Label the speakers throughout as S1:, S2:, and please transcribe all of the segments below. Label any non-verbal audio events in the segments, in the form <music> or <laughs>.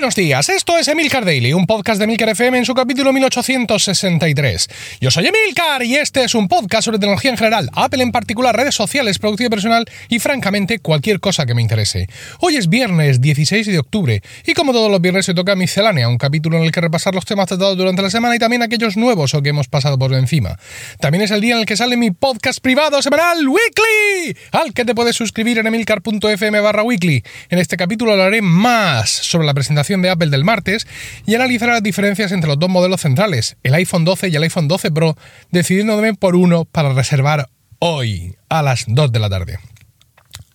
S1: Buenos días, esto es Emilcar Daily, un podcast de Emilcar FM en su capítulo 1863. Yo soy Emilcar y este es un podcast sobre tecnología en general, Apple en particular, redes sociales, productividad personal y francamente cualquier cosa que me interese. Hoy es viernes 16 de octubre y como todos los viernes se toca miscelánea, un capítulo en el que repasar los temas tratados durante la semana y también aquellos nuevos o que hemos pasado por encima. También es el día en el que sale mi podcast privado semanal Weekly, al que te puedes suscribir en emilcar.fm barra weekly. En este capítulo hablaré más sobre la presentación de Apple del martes y analizaré las diferencias entre los dos modelos centrales, el iPhone 12 y el iPhone 12 Pro, decidiéndome por uno para reservar hoy a las 2 de la tarde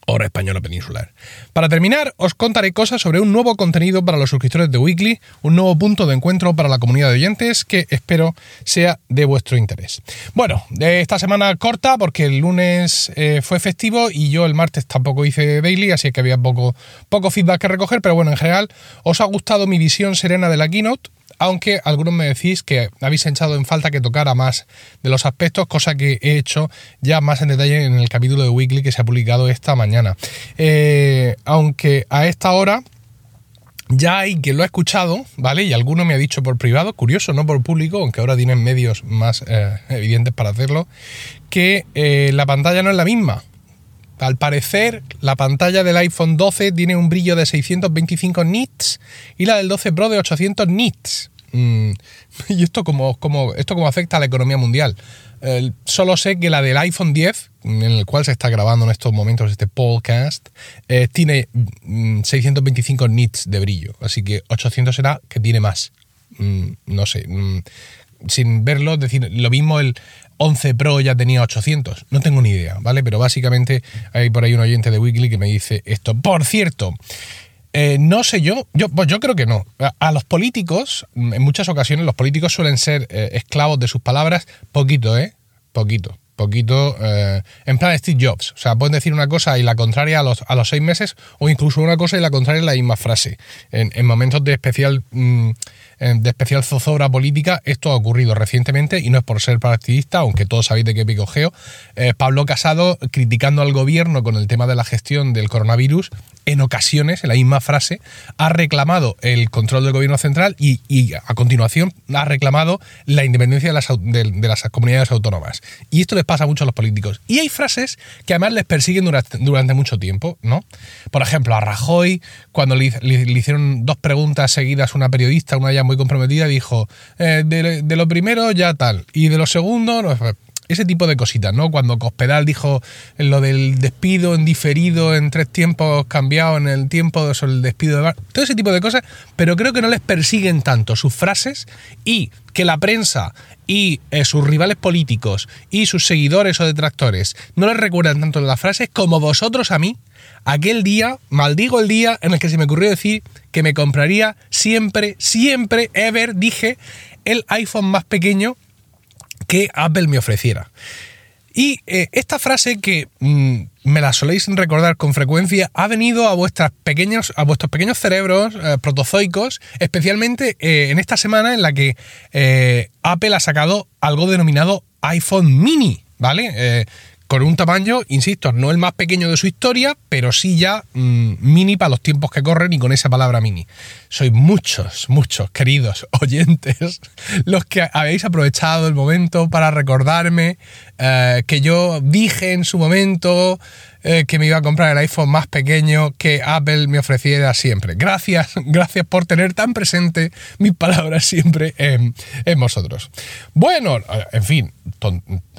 S1: hora española peninsular. Para terminar, os contaré cosas sobre un nuevo contenido para los suscriptores de Weekly, un nuevo punto de encuentro para la comunidad de oyentes que espero sea de vuestro interés. Bueno, esta semana corta porque el lunes eh, fue festivo y yo el martes tampoco hice daily, así que había poco, poco feedback que recoger, pero bueno, en general os ha gustado mi visión serena de la keynote aunque algunos me decís que habéis echado en falta que tocara más de los aspectos, cosa que he hecho ya más en detalle en el capítulo de Weekly que se ha publicado esta mañana. Eh, aunque a esta hora ya hay quien lo ha escuchado, ¿vale? Y alguno me ha dicho por privado, curioso, no por público, aunque ahora tienen medios más eh, evidentes para hacerlo, que eh, la pantalla no es la misma. Al parecer, la pantalla del iPhone 12 tiene un brillo de 625 nits y la del 12 Pro de 800 nits. Mm, <laughs> ¿Y esto cómo, esto afecta a la economía mundial? solo sé que la del iPhone 10, en el cual se está grabando en estos momentos este podcast, eh, tiene 625 mm, nits de brillo. Así que 800 será que tiene más. Mm, no sé sin verlo, decir, lo mismo el 11 Pro ya tenía 800, no tengo ni idea, ¿vale? Pero básicamente hay por ahí un oyente de Weekly que me dice esto. Por cierto, eh, no sé yo, yo, pues yo creo que no. A, los políticos, en muchas ocasiones, los políticos suelen ser eh, esclavos de sus palabras, poquito, ¿eh? Poquito poquito eh, en plan Steve Jobs. O sea, pueden decir una cosa y la contraria a los, a los seis meses, o incluso una cosa y la contraria en la misma frase. En, momentos de especial, mm, de especial zozobra política, esto ha ocurrido recientemente y no es por ser partidista, aunque todos sabéis de qué pico geo. Eh, Pablo Casado criticando al gobierno con el tema de la gestión del coronavirus en ocasiones, en la misma frase, ha reclamado el control del gobierno central y, a continuación ha reclamado la independencia de las, de, las, comunidades autónomas. Y esto les pasa mucho a los políticos. Y hay frases que además les persiguen durante, durante mucho tiempo, ¿no? Por ejemplo, a Rajoy, cuando le, hicieron dos preguntas seguidas una periodista, una ya muy comprometida, dijo, eh, de, de, lo primero ya tal, y de lo segundo, no, ese tipo de cositas, ¿no? Cuando Cospedal dijo lo del despido en diferido en tres tiempos cambiado en el tiempo sobre el despido de todo ese tipo de cosas, pero creo que no les persiguen tanto sus frases y que la prensa y eh, sus rivales políticos y sus seguidores o detractores no les recuerdan tanto las frases como vosotros a mí aquel día, maldigo el día en el que se me ocurrió decir que me compraría siempre, siempre, ever, dije, el iPhone más pequeño que Apple me ofreciera. Y eh, esta frase que mm, me la soléis recordar con frecuencia ha venido a, vuestras pequeños, a vuestros pequeños cerebros eh, protozoicos, especialmente eh, en esta semana en la que Apple ha sacado algo denominado iPhone mini, ¿vale? Con un tamaño, insisto, no el más pequeño de su historia, pero sí ya mm, mini para los tiempos que corren y con esa palabra mini. Sois muchos, muchos queridos <laughs> oyentes los que habéis aprovechado el momento para recordarme eh, que yo dije en su momento eh, que me iba a comprar el iPhone más pequeño que Apple me ofreciera siempre. Gracias, <laughs> gracias por tener tan presente mis palabras siempre en, vosotros. Bueno, en fin,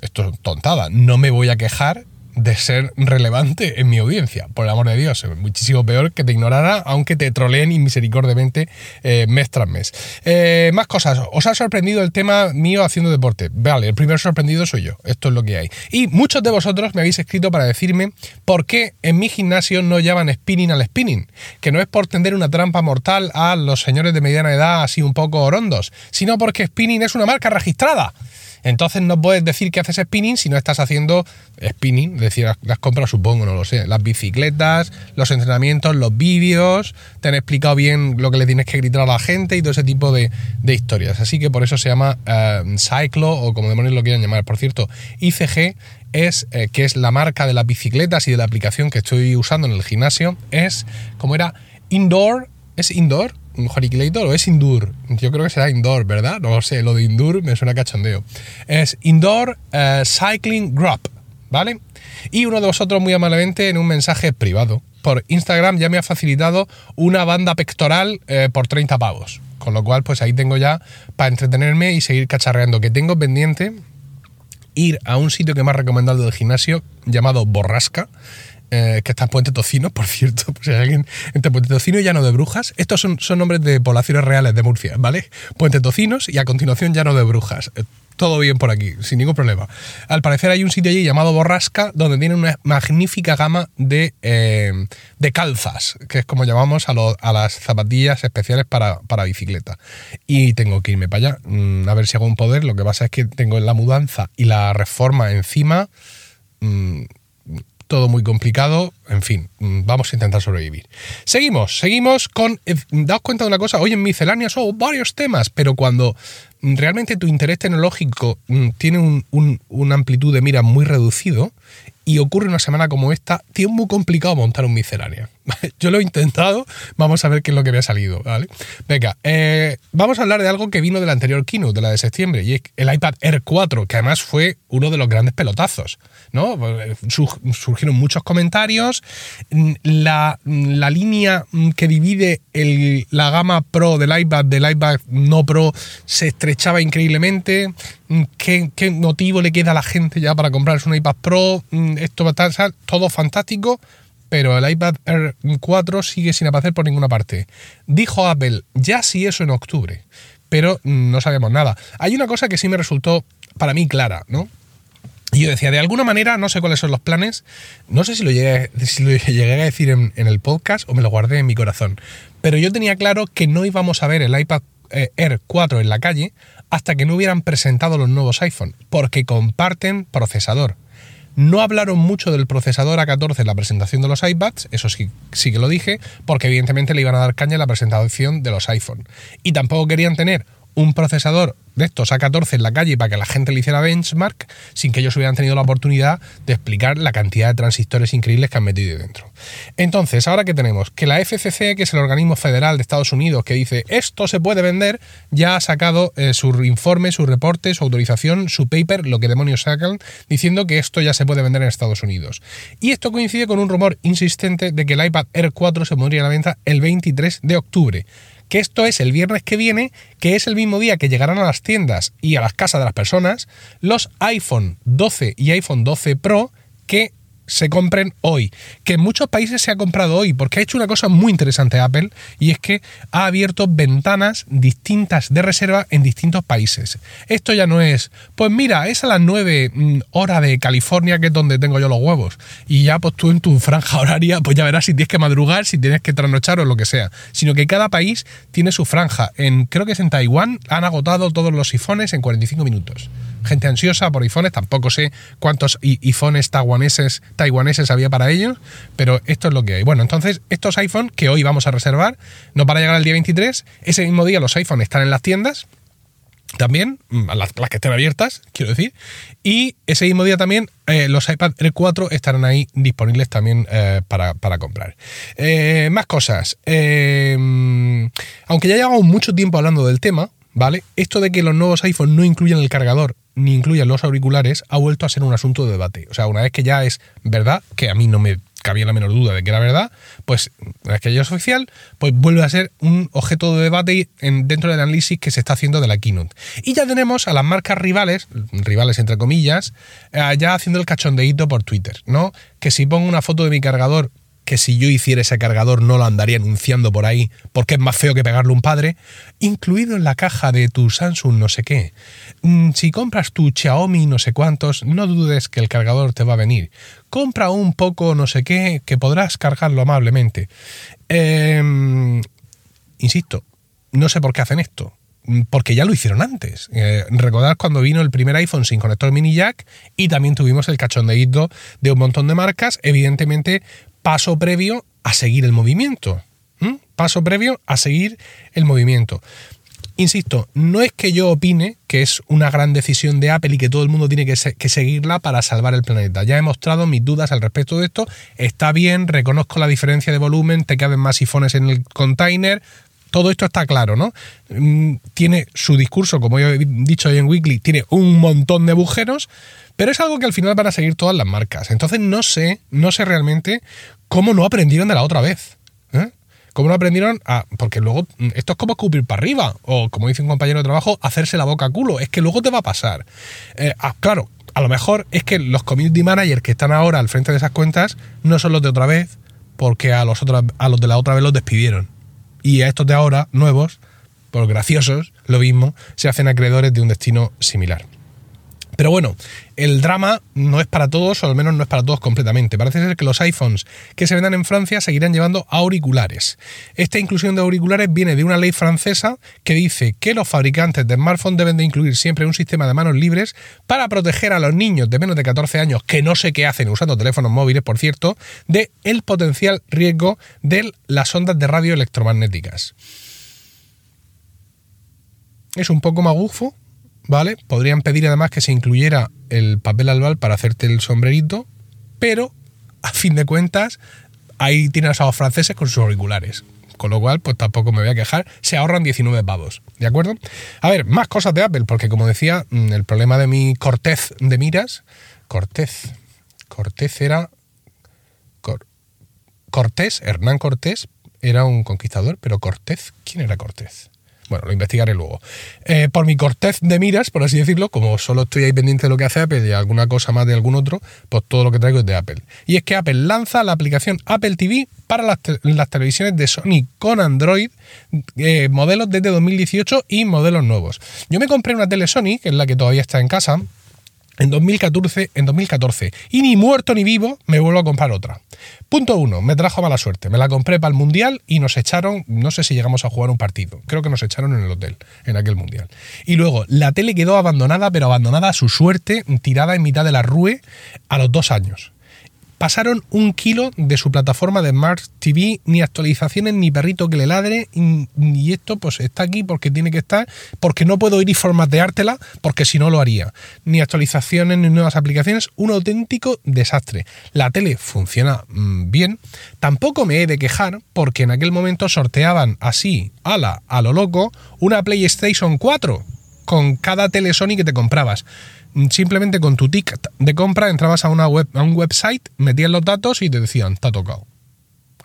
S1: esto es tontada. No me voy a quejar de ser relevante en mi audiencia. Por el amor de Dios, muchísimo peor que te ignorara, aunque te troleen inmisericordiamente eh, mes tras mes. Eh, más cosas. ¿Os ha sorprendido el tema mío haciendo deporte? Vale, el primer sorprendido soy yo. Esto es lo que hay. Y muchos de vosotros me habéis escrito para decirme por qué en mi gimnasio no llaman spinning al spinning. Que no es por tender una trampa mortal a los señores de mediana edad así un poco orondos, sino porque spinning es una marca registrada. Entonces no puedes decir que haces spinning si no estás haciendo spinning, es decir, las compras supongo, no lo sé, las bicicletas, los entrenamientos, los vídeos, te han explicado bien lo que le tienes que gritar a la gente y todo ese tipo de, historias. Así que por eso se llama uh, Cyclo o como demonios lo quieran llamar. Por cierto, ICG es, eh, que es la marca de las bicicletas y de la aplicación que estoy usando en el gimnasio, es como era Indoor, ¿es Indoor? Horiculator o es Indoor. Yo creo que será Indoor, ¿verdad? No lo sé, lo de Indoor me suena cachondeo. Es Indoor eh, Cycling Group, ¿vale? Y uno de vosotros muy amablemente en un mensaje privado por Instagram ya me ha facilitado una banda pectoral eh, por 30 pavos. Con lo cual, pues ahí tengo ya para entretenerme y seguir cacharreando. Que tengo pendiente ir a un sitio que me ha recomendado del gimnasio llamado Borrasca. Eh, que está en Puente Tocino, <laughs> por cierto, si hay alguien entre Puente Tocino y Llano de Brujas. Estos son, son nombres de poblaciones reales de Murcia, ¿vale? Puente Tocinos y a continuación Llano de Brujas todo bien por aquí, sin ningún problema. Al parecer hay un sitio allí llamado Borrasca, donde tiene una magnífica gama de, eh, de calzas, que es como llamamos a, a las zapatillas especiales para, para, bicicleta. Y tengo que irme para allá, mm, a ver si hago un poder. Lo que pasa es que tengo la mudanza y la reforma encima. Mm, todo muy complicado, en fin, mm, vamos a intentar sobrevivir. Seguimos, seguimos con, eh, daos cuenta de una cosa, hoy en misceláneas son varios temas, pero cuando realmente tu interés tecnológico mm, tiene una amplitud de mira muy reducido y ocurre una semana como esta, tiene muy complicado montar un miscelánea. <laughs> Yo lo he intentado, vamos a ver qué es lo que me ha salido, ¿vale? Venga, eh, vamos a hablar de algo que vino de la anterior keynote, de la de septiembre, y es el iPad Air 4, que además fue uno de los grandes pelotazos, ¿no? Pues, eh, surgieron muchos comentarios, mm, la, la línea mm, que divide la gama Pro del iPad del iPad no Pro se estrechaba increíblemente, ¿Qué, ¿Qué, motivo le queda a la gente ya para comprarse un iPad Pro? Esto va a estar todo fantástico, pero el iPad Air 4 sigue sin aparecer por ninguna parte. Dijo Apple, ya sí eso en octubre, pero no sabemos nada. Hay una cosa que sí me resultó para mí clara, ¿no? Y yo decía, de alguna manera, no sé cuáles son los planes, no sé si lo llegué, si lo <laughs> llegué a decir en, el podcast o me lo guardé en mi corazón, pero yo tenía claro que no íbamos a ver el iPad eh, Air 4 en la calle hasta que no hubieran presentado los nuevos iPhone, porque comparten procesador. No hablaron mucho del procesador A14 en la presentación de los iPads, eso sí, sí que lo dije, porque evidentemente le iban a dar caña en la presentación de los iPhone. Y tampoco querían tener un procesador de estos A14 en la calle para que la gente le hiciera benchmark sin que ellos hubieran tenido la oportunidad de explicar la cantidad de transistores increíbles que han metido dentro. Entonces, ahora que tenemos que la FCC, que es el organismo federal de Estados Unidos, que dice esto se puede vender, ya ha sacado eh, su informe, su reporte, su autorización, su paper, lo que demonios sacan, diciendo que esto ya se puede vender en Estados Unidos. Y esto coincide con un rumor insistente de que el iPad Air 4 se pondría a la venta el 23 de octubre que esto es el viernes que viene, que es el mismo día que llegarán a las tiendas y a las casas de las personas los iPhone 12 y iPhone 12 Pro que se compren hoy, que en muchos países se ha comprado hoy, porque ha hecho una cosa muy interesante Apple, y es que ha abierto ventanas distintas de reserva en distintos países. Esto ya no es, pues mira, es a las 9 mm, horas de California, que es donde tengo yo los huevos, y ya pues tú en tu franja <laughs> horaria, pues ya verás si tienes que madrugar, si tienes que trasnochar o lo que sea, sino que cada país tiene su franja. En, creo que es en Taiwán, han agotado todos los sifones en 45 minutos gente ansiosa por iPhones, tampoco sé cuántos iPhones taiwaneses, taiwaneses había para ellos, pero esto es lo que hay. Bueno, entonces estos iPhones que hoy vamos a reservar, no para llegar al día 23, ese mismo día los iPhones están en las tiendas, también, mm, las, que estén abiertas, quiero decir. Y ese mismo día también eh, los iPad Air 4 estarán ahí disponibles también eh, para, comprar. Eh, más cosas. aunque ya llevamos mucho tiempo hablando del tema, ¿vale? Esto de que los nuevos iPhones no incluyen el cargador ni incluyen los auriculares, ha vuelto a ser un asunto de debate. O sea, una vez que ya es verdad, que a mí no me cabía la menor duda de que era verdad, pues una vez que ya es oficial, pues vuelve a ser un objeto de debate en, dentro del análisis que se está haciendo de la keynote. Y ya tenemos a las marcas rivales, rivales entre comillas, eh, ya haciendo el cachondeíto por Twitter, ¿no? Que si pongo una foto de mi cargador que si yo hiciera ese cargador no lo andaría anunciando por ahí porque es más feo que pegarle un padre, incluido en la caja de tu Samsung no sé qué. Mm, si compras tu Xiaomi no sé cuántos, no dudes que el cargador te va a venir. Compra un poco no sé qué que podrás cargarlo amablemente. Em, insisto, no sé por qué hacen esto mm, porque ya lo hicieron antes. Eh, recordad cuando vino el primer iPhone sin conector mini jack y también tuvimos el cachondeíto de un montón de marcas, evidentemente paso previo a seguir el movimiento. Paso previo a seguir el movimiento. Insisto, no es que yo opine que es una gran decisión de Apple y que todo el mundo tiene que, que, seguirla para salvar el planeta. Ya he mostrado mis dudas al respecto de esto. Está bien, reconozco la diferencia de volumen, te caben más sifones en el container, todo esto está claro, ¿no? Mm, tiene su discurso, como he dicho hoy en Weekly, tiene un montón de agujeros, pero es algo que al final van a seguir todas las marcas. Entonces no sé, no sé realmente cómo no aprendieron de la otra vez. ¿eh? ¿Cómo no aprendieron a.? Porque luego mm, esto es como escupir para arriba. O como dice un compañero de trabajo, hacerse la boca a culo. Es que luego te va a pasar. Eh, ah, claro, a lo mejor es que los community managers que están ahora al frente de esas cuentas no son los de otra vez, porque a los, otros, a los de la otra vez los despidieron. Y a estos de ahora, nuevos, por graciosos, lo mismo, se hacen acreedores de un destino similar. Pero bueno, el drama no es para todos, o al menos no es para todos completamente. Parece ser que los iPhones que se vendan en Francia seguirán llevando auriculares. Esta inclusión de auriculares viene de una ley francesa que dice que los fabricantes de smartphones deben de incluir siempre un sistema de manos libres para proteger a los niños de menos de 14 años, que no sé qué hacen usando teléfonos móviles, por cierto, de el potencial riesgo de las ondas de radio electromagnéticas. Es un poco magufo, ¿vale? Podrían pedir además que se incluyera el papel albal para hacerte el sombrerito, pero a fin de cuentas ahí tienes a los franceses con sus auriculares. Con lo cual, pues tampoco me voy a quejar. Se ahorran 19 pavos. ¿De acuerdo? A ver, más cosas de Apple, porque como decía, mm, el problema de mi cortez de miras. Cortez. Cortez era. Cortés, Hernán Cortés, era un conquistador, pero Cortez, ¿quién era Cortés? Bueno, lo investigaré luego. Eh, por mi cortez de miras, por así decirlo, como solo estoy ahí pendiente de lo que hace Apple y alguna cosa más de algún otro, pues todo lo que traigo es de Apple. Y es que Apple lanza la aplicación Apple TV para las, televisiones de Sony con Android, eh, modelos desde 2018 y modelos nuevos. Yo me compré una tele Sony, que es la que todavía está en casa, en 2014, en 2014. Y ni muerto ni vivo me vuelvo a comprar otra. Punto uno, me trajo mala suerte. Me la compré para el Mundial y nos echaron, no sé si llegamos a jugar un partido. Creo que nos echaron en el hotel, en aquel Mundial. Y luego, la tele quedó abandonada, pero abandonada a su suerte, tirada en mitad de la rue a los dos años pasaron un kilo de su plataforma de Smart TV, ni actualizaciones, ni perrito que le ladre, y, esto pues está aquí porque tiene que estar, porque no puedo ir y formateártela, porque si no lo haría. Ni actualizaciones, ni nuevas aplicaciones, un auténtico desastre. La tele funciona mm, bien, tampoco me he de quejar, porque en aquel momento sorteaban así, ala, a lo loco, una PlayStation 4 con cada tele Sony que te comprabas simplemente con tu ticket de compra entrabas a, una web, a un website, metías los datos y te decían, está tocado.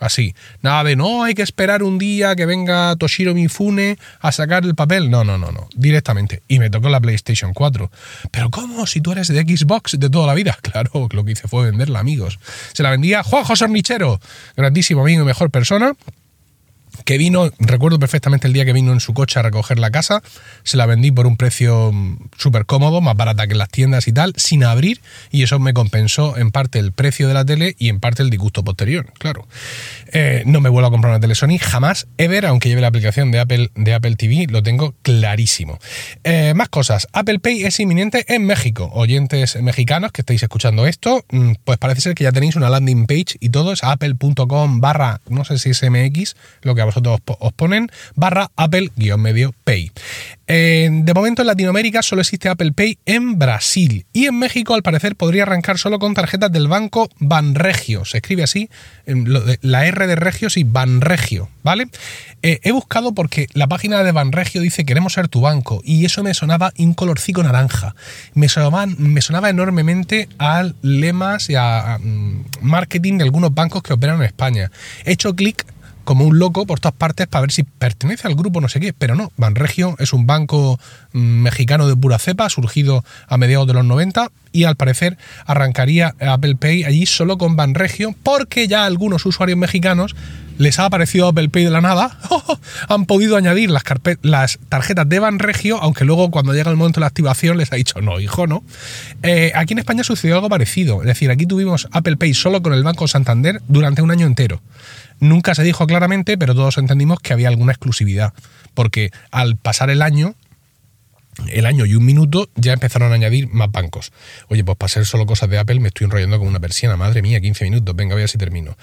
S1: Así. Nada de no, hay que esperar un día que venga Toshiro Mifune a sacar el papel. No, no, no, no. Directamente. Y me tocó la PlayStation 4. Pero ¿cómo? Si tú eres de Xbox de toda la vida. <laughs> Claro, lo que hice fue venderla, amigos. Se la vendía Juan José Ornichero, grandísimo amigo y mejor persona que vino, recuerdo perfectamente el día que vino en su coche a recoger la casa, se la vendí por un precio mm, súper cómodo, más barata que las tiendas y tal, sin abrir, y eso me compensó en parte el precio de la tele y en parte el disgusto posterior, claro. Eh, no me vuelvo a comprar una tele Sony, jamás, ever, aunque lleve la aplicación de Apple, de Apple TV, lo tengo clarísimo. Eh, más cosas, Apple Pay es inminente en México. Oyentes mexicanos que estáis escuchando esto, mm, pues parece ser que ya tenéis una landing page y todo es apple.com barra, no sé si es MX, lo que a vosotros os ponen, barra Apple-medio Pay. De momento en Latinoamérica solo existe Apple Pay en Brasil y en México al parecer podría arrancar solo con tarjetas del banco Banregio. Se escribe así, la R de Regio y Banregio, ¿vale? Eh, he buscado porque la página de Banregio dice queremos ser tu banco y eso me sonaba un colorcico naranja. Me sonaba, me sonaba enormemente a lemas y a, mm, marketing de algunos bancos que operan en España. He hecho clic como un loco por todas partes para ver si pertenece al grupo no sé qué, pero no, Banregio es un banco mm, mexicano de pura cepa, surgido a mediados de los 90 y al parecer arrancaría Apple Pay allí solo con Banregio porque ya algunos usuarios mexicanos les ha aparecido Apple Pay de la nada, <laughs> han podido añadir las, las tarjetas de Banregio, aunque luego cuando llega el momento de la activación les ha dicho no, hijo, no. Eh, aquí en España sucedió algo parecido, es decir, aquí tuvimos Apple Pay solo con el Banco Santander durante un año entero. Nunca se dijo claramente, pero todos entendimos que había alguna exclusividad, porque al pasar el año, el año y un minuto ya empezaron a añadir más bancos. Oye, pues para ser solo cosas de Apple me estoy enrollando como una persiana, madre mía, 15 minutos, venga, voy a ver si termino.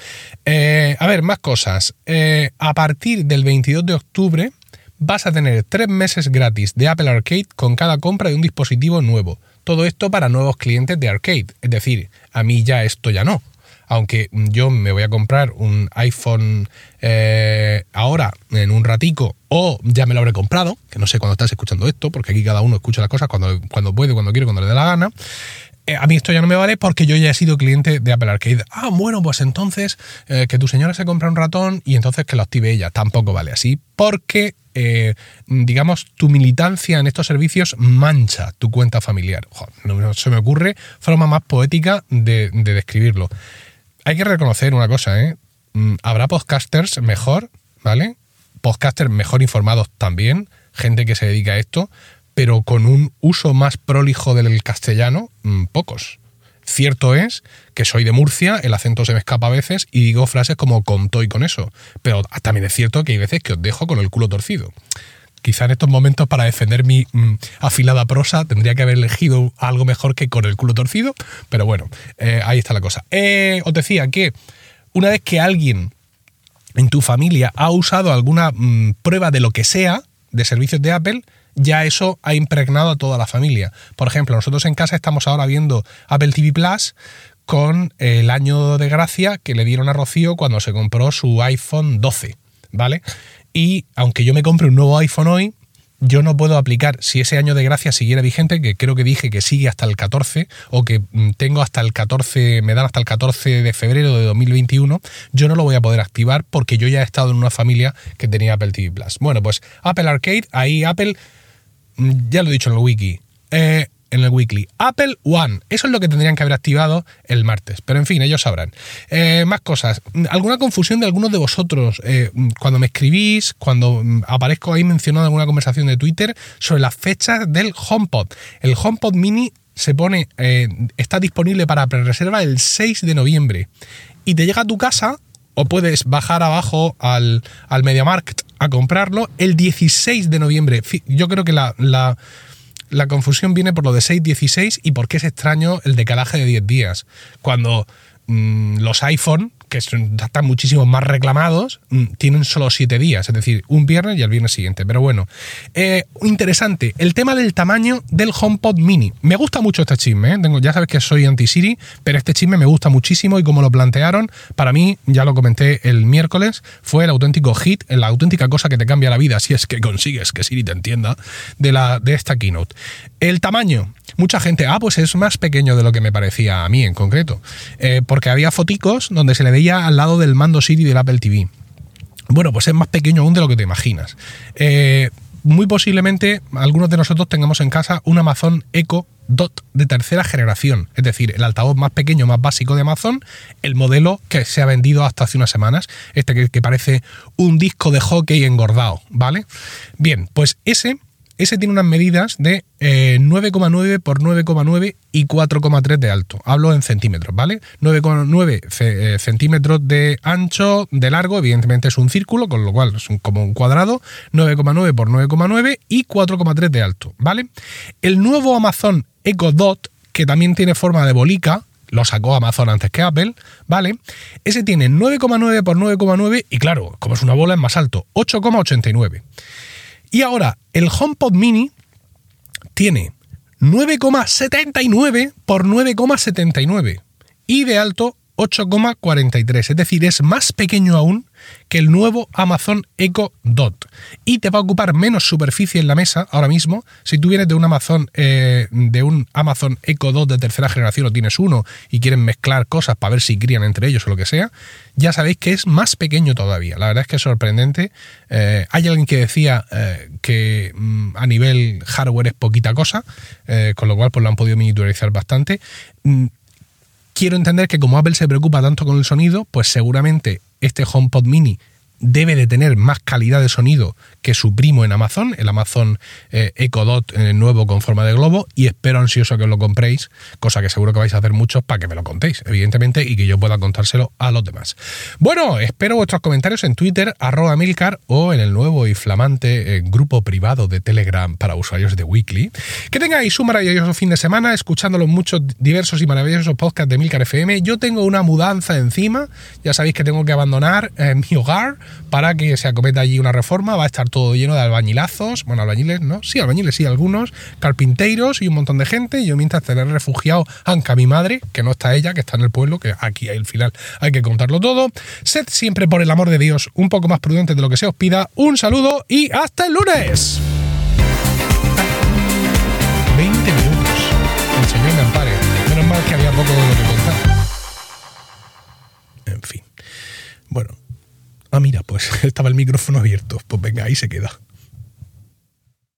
S1: Eh, a ver, más cosas. Eh, a partir del 22 de octubre vas a tener tres meses gratis de Apple Arcade con cada compra de un dispositivo nuevo. Todo esto para nuevos clientes de Arcade. Es decir, a mí ya esto ya no aunque yo me voy a comprar un iPhone eh, ahora, en un ratico, o ya me lo habré comprado, que no sé cuándo estás escuchando esto, porque aquí cada uno escucha las cosas cuando, cuando puede, cuando quiere, cuando le dé la gana. Eh, a mí esto ya no me vale porque yo ya he sido cliente de Apple Arcade. Ah, bueno, pues entonces eh, que tu señora se compra un ratón y entonces que lo active ella. Tampoco vale así porque, digamos, tu militancia en estos servicios mancha tu cuenta familiar. no se me ocurre forma más poética de describirlo. Hay que reconocer una cosa, ¿eh? Mm, habrá podcasters mejor, ¿vale? Podcasters mejor informados también, gente que se dedica a esto, pero con un uso más prolijo del castellano, mm, pocos. Cierto es que soy de Murcia, el acento se me escapa a veces y digo frases como contó y con eso. Pero también es cierto que hay veces que os dejo con el culo torcido. Quizá en estos momentos para defender mi mm, afilada prosa tendría que haber elegido algo mejor que con el culo torcido, pero bueno, eh, ahí está la cosa. Eh, os decía que una vez que alguien en tu familia ha usado alguna mm, prueba de lo que sea, de servicios de Apple, ya eso ha impregnado a toda la familia. Por ejemplo, nosotros en casa estamos ahora viendo Apple TV Plus con el año de gracia que le dieron a Rocío cuando se compró su iPhone 12, ¿vale? Y aunque yo me compre un nuevo iPhone hoy, yo no puedo aplicar, si ese año de gracia siguiera vigente, que creo que dije que sigue hasta el 14, o que mm, tengo hasta el 14, me dan hasta el 14 de febrero de 2021, yo no lo voy a poder activar porque yo ya he estado en una familia que tenía Apple TV Plus. Bueno, pues Apple Arcade, ahí Apple Mm, ya lo he dicho en el wiki, eh, en el weekly. Apple One, eso es lo que tendrían que haber activado el martes, pero en fin, ellos sabrán. Eh, más cosas, alguna confusión de algunos de vosotros eh, cuando me escribís, cuando mm, aparezco ahí mencionado en alguna conversación de Twitter sobre las fechas del HomePod. El HomePod Mini se pone, está disponible para pre-reserva el 6 de noviembre y te llega a tu casa o puedes bajar abajo al, al MediaMarkt a comprarlo el 16 de noviembre. Yo creo que la, la, la confusión viene por lo de 6-16 y porque es extraño el decalaje de 10 días. Cuando mm, los iPhone que están muchísimo más reclamados, mm, tienen solo siete días, es decir, un viernes y el viernes siguiente. Pero bueno, eh, interesante, el tema del tamaño del HomePod Mini. Me gusta mucho este chisme, ¿eh? Ya sabes que soy anti-Siri, pero este chisme me gusta muchísimo y como lo plantearon, para mí, ya lo comenté el miércoles, fue el auténtico hit, la auténtica cosa que te cambia la vida, si es que consigues que Siri te entienda, de, la, de esta keynote. El tamaño, mucha gente, ah, pues es más pequeño de lo que me parecía a mí en concreto, eh, porque había foticos donde se le veía al lado del mando Siri del Apple TV. Bueno, pues es más pequeño aún de lo que te imaginas. Eh, muy posiblemente algunos de nosotros tengamos en casa un Amazon Echo Dot de tercera generación, es decir, el altavoz más pequeño, más básico de Amazon, el modelo que se ha vendido hasta hace unas semanas, este que, que parece un disco de hockey engordado, ¿vale? Bien, pues ese ese tiene unas medidas de 9,9 eh, por 9,9 y 4,3 de alto. Hablo en centímetros, ¿vale? 9,9 eh, centímetros de ancho, de largo, evidentemente es un círculo, con lo cual es como un cuadrado. 9,9 por 9,9 y 4,3 de alto, ¿vale? El nuevo Amazon Echo Dot, que también tiene forma de bolica, lo sacó Amazon antes que Apple, ¿vale? Ese tiene 9,9 por 9,9 y claro, como es una bola es más alto, 8,89. Y ahora, el HomePod Mini tiene 9,79 por 9,79 y de alto 8,43. Es decir, es más pequeño aún que el nuevo Amazon Echo Dot. Y te va a ocupar menos superficie en la mesa ahora mismo. Si tú vienes de un Amazon, eh, de un Amazon Echo Dot de tercera generación o tienes uno y quieren mezclar cosas para ver si crían entre ellos o lo que sea, ya sabéis que es más pequeño todavía. La verdad es que es sorprendente. Eh, hay alguien que decía eh, que mm, a nivel hardware es poquita cosa, con lo cual pues lo han podido miniaturizar bastante mm, quiero entender que como Apple se preocupa tanto con el sonido, pues seguramente este HomePod mini debe de tener más calidad de sonido que su primo en Amazon, el Amazon eh, Echo Dot eh, nuevo con forma de globo, y espero ansioso que os lo compréis, cosa que seguro que vais a hacer muchos para que me lo contéis, evidentemente, y que yo pueda contárselo a los demás. Bueno, espero vuestros comentarios en Twitter, arroba Milcar, o en el nuevo y flamante eh, grupo privado de Telegram para usuarios de Weekly. Que tengáis un maravilloso fin de semana, escuchando los muchos diversos y maravillosos podcasts de Milcar FM. Yo tengo una mudanza encima, ya sabéis que tengo que abandonar mi hogar, para que se acometa allí una reforma. Va a estar todo lleno de albañilazos. Bueno, albañiles, ¿no? Sí, albañiles, sí, algunos. Carpinteiros y un montón de gente. Yo mientras tener refugiado Anca, mi madre, que no está ella, que está en el pueblo, que aquí al final hay que contarlo todo. Sed siempre, por el amor de Dios, un poco más prudente de lo que se os pida. Un saludo y hasta el lunes. 20 minutos. El señor me ampare. Menos mal que había poco de lo que contar. En fin. Bueno. Ah, mira, pues <laughs> estaba el micrófono abierto. Pues venga, ahí se queda.